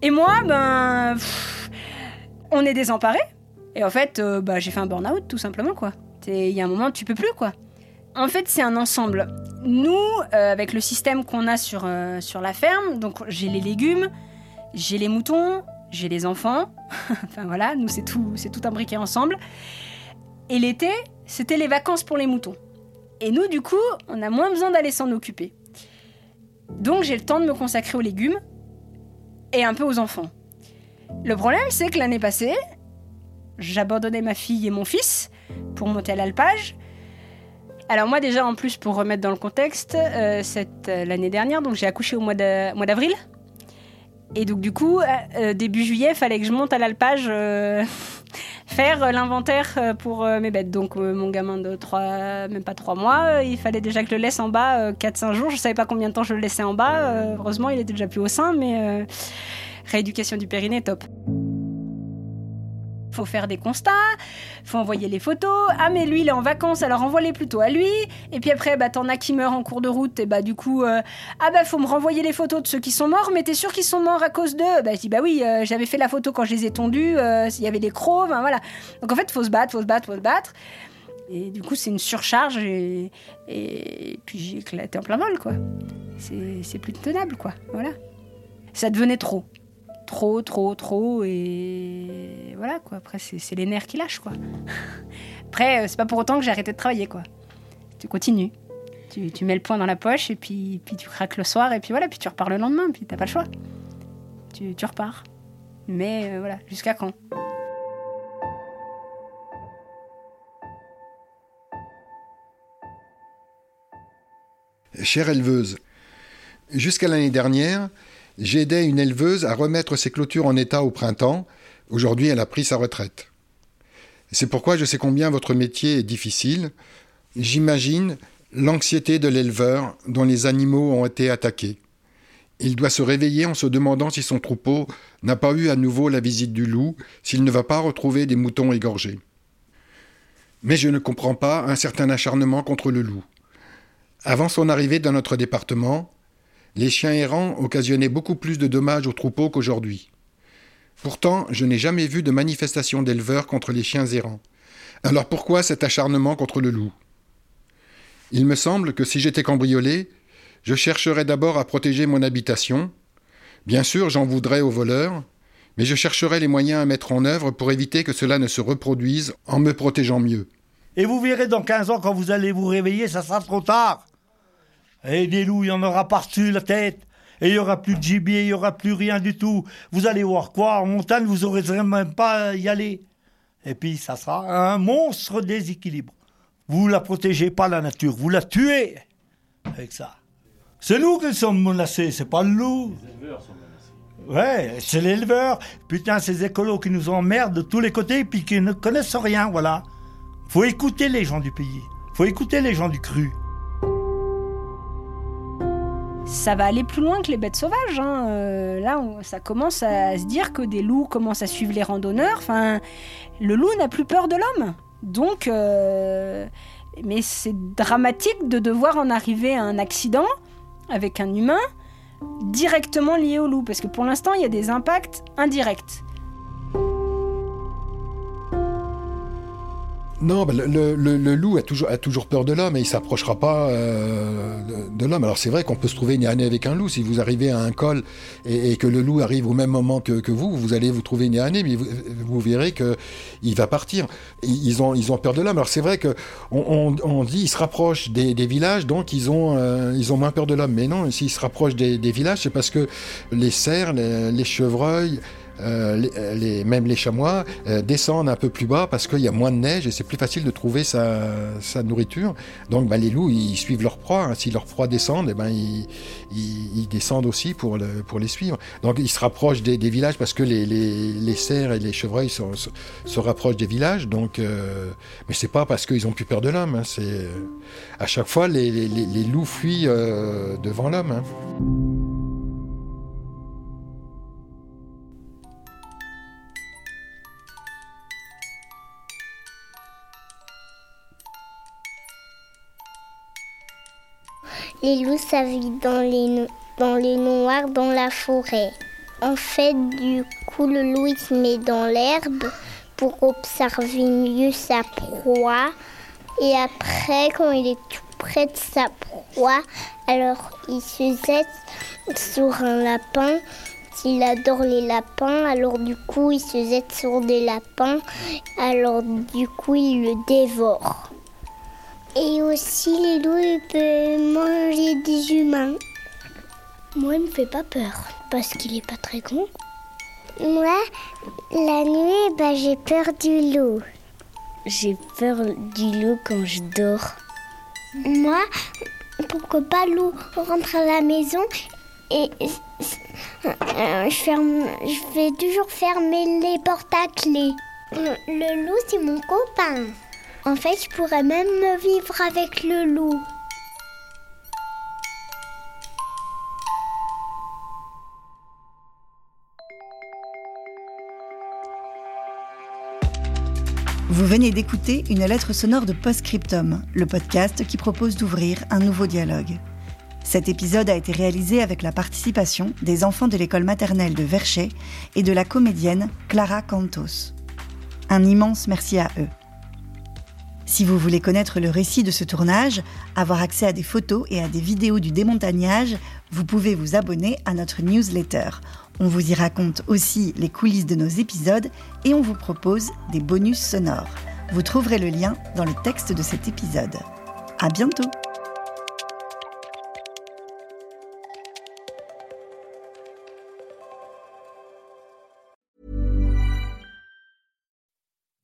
Et moi, ben... on est désemparés. Et en fait, euh, bah, j'ai fait un burn-out, tout simplement, quoi. Il y a un moment, tu peux plus, quoi. En fait, c'est un ensemble. Nous, euh, avec le système qu'on a sur, euh, sur la ferme, donc j'ai les légumes, j'ai les moutons, j'ai les enfants. (laughs) enfin voilà, nous, c'est tout, c'est tout imbriqué ensemble. Et l'été, c'était les vacances pour les moutons. Et nous, du coup, on a moins besoin d'aller s'en occuper. Donc, j'ai le temps de me consacrer aux légumes et un peu aux enfants. Le problème, c'est que l'année passée, j'abandonnais ma fille et mon fils pour monter à l'alpage. Alors moi déjà en plus pour remettre dans le contexte, euh, cette euh, l'année dernière donc j'ai accouché au mois d'avril et donc du coup euh, euh, début juillet fallait que je monte à l'alpage euh, (laughs) faire l'inventaire pour mes bêtes. Donc mon gamin de 3 même pas 3 mois il fallait déjà que je le laisse en bas 4-5 jours. Je savais pas combien de temps je le laissais en bas. Heureusement il était déjà plus au sein mais rééducation du périnée top faut faire des constats, faut envoyer les photos. Ah mais lui il est en vacances, alors envoie-les plutôt à lui. Et puis après bah t'en as qui meurent en cours de route et bah du coup euh, ah bah faut me renvoyer les photos de ceux qui sont morts. Mais t'es sûr qu'ils sont morts à cause d'eux? Bah je dis bah oui euh, j'avais fait la photo quand je les ai tondus, euh, il y avait des crocs, enfin, voilà. Donc en fait faut se battre, faut se battre, faut se battre. Et du coup c'est une surcharge et, et puis j'ai éclaté en plein vol quoi. C'est plus tenable quoi, voilà. Ça devenait trop trop, trop, trop, et voilà quoi. Après, c'est les nerfs qui lâchent quoi. (laughs) Après, euh, c'est pas pour autant que j'ai arrêté de travailler quoi. Tu continues. Tu, mets le poing dans la poche et puis, puis tu craques le soir et puis voilà, puis tu repars le lendemain, puis t'as pas le choix. Tu, tu repars. Mais euh, voilà, jusqu'à quand? Chère éleveuse, jusqu'à l'année dernière, j'aidais une éleveuse à remettre ses clôtures en état au printemps. Aujourd'hui, elle a pris sa retraite. C'est pourquoi je sais combien votre métier est difficile. J'imagine l'anxiété de l'éleveur dont les animaux ont été attaqués. Il doit se réveiller en se demandant si son troupeau n'a pas eu à nouveau la visite du loup, s'il ne va pas retrouver des moutons égorgés. Mais je ne comprends pas un certain acharnement contre le loup. Avant son arrivée dans notre département, les chiens errants occasionnaient beaucoup plus de dommages aux troupeaux qu'aujourd'hui. Pourtant, je n'ai jamais vu de manifestation d'éleveurs contre les chiens errants. Alors pourquoi cet acharnement contre le loup? Il me semble que si j'étais cambriolé, je chercherais d'abord à protéger mon habitation. Bien sûr, j'en voudrais aux voleurs, mais je chercherais les moyens à mettre en œuvre pour éviter que cela ne se reproduise en me protégeant mieux. Et vous verrez dans 15 ans, quand vous allez vous réveiller, ça sera trop tard. Et des loups, il y en aura par-dessus la tête. Et il n'y aura plus de gibier, il n'y aura plus rien du tout. Vous allez voir quoi En montagne, vous n'aurez même pas à y aller. Et puis, ça sera un monstre déséquilibre. Vous la protégez pas, la nature, vous la tuez avec ça. C'est nous qui sommes menacés, c'est pas le loup. Les éleveurs sont menacés. Ouais, c'est l'éleveur. Putain, ces écolos qui nous emmerdent de tous les côtés puis qui ne connaissent rien, voilà. Faut écouter les gens du pays. Faut écouter les gens du cru. Ça va aller plus loin que les bêtes sauvages. hein. Euh, là, ça commence à se dire que des loups commencent à suivre les randonneurs. Enfin, le loup n'a plus peur de l'homme. Donc, euh, mais c'est dramatique de devoir en arriver à un accident avec un humain directement lié au loup, parce que pour l'instant, il y a des impacts indirects. Non, bah, le, loup a toujours, peur de l'homme et il s'approchera pas euh, de, l'homme. Alors c'est vrai qu'on peut se trouver à nez avec un loup. Si vous arrivez à un col et, que le loup arrive au même moment que, vous, vous allez vous trouver à nez, mais vous, verrez que il va partir. Ils ont, peur de l'homme. Alors c'est vrai que on, on- on dit ils se rapprochent des, villages, donc ils ont, euh, ils ont moins peur de l'homme. Mais non, s'ils se rapprochent des, villages, c'est parce que les cerfs, les, chevreuils, les, les- même les chamois euh, descendent un peu plus bas parce qu'il y a moins de neige et c'est plus facile de trouver sa, nourriture. Donc bah, les loups, ils suivent leur proie. hein. Si leur proie descend, eh ben, ils, descendent aussi pour, le- pour les suivre. Donc ils se rapprochent des, villages parce que les, cerfs et les chevreuils se, rapprochent des villages. Donc, euh, mais c'est pas parce qu'ils ont plus peur de l'homme. hein. Euh, à chaque fois les, loups fuient euh, devant l'homme. hein. Les loups, ça vit dans les, noirs, dans la forêt. En fait, du coup, le loup, il se met dans l'herbe pour observer mieux sa proie. Et après, quand il est tout près de sa proie, alors il se jette sur un lapin. S'il adore les lapins, alors du coup, il se jette sur des lapins. Alors du coup, il le dévore. Et aussi, les loups ils peuvent manger des humains. Moi, il me fait pas peur parce qu'il est pas très grand. Moi, la nuit, bah, j'ai peur du loup. J'ai peur du loup quand je dors. Moi, pour que pas le loup rentre à la maison, et euh, je, ferme, je vais toujours fermer les portes à clé. Le loup, c'est mon copain. En fait, je pourrais même vivre avec le loup. Vous venez d'écouter une lettre sonore de Postscriptum, le podcast qui propose d'ouvrir un nouveau dialogue. Cet épisode a été réalisé avec la participation des enfants de l'école maternelle de Verchet et de la comédienne Clara Cantos. Un immense merci à eux. Si vous voulez connaître le récit de ce tournage, avoir accès à des photos et à des vidéos du démontagnage, vous pouvez vous abonner à notre newsletter. On vous y raconte aussi les coulisses de nos épisodes et on vous propose des bonus sonores. Vous trouverez le lien dans le texte de cet épisode. À bientôt!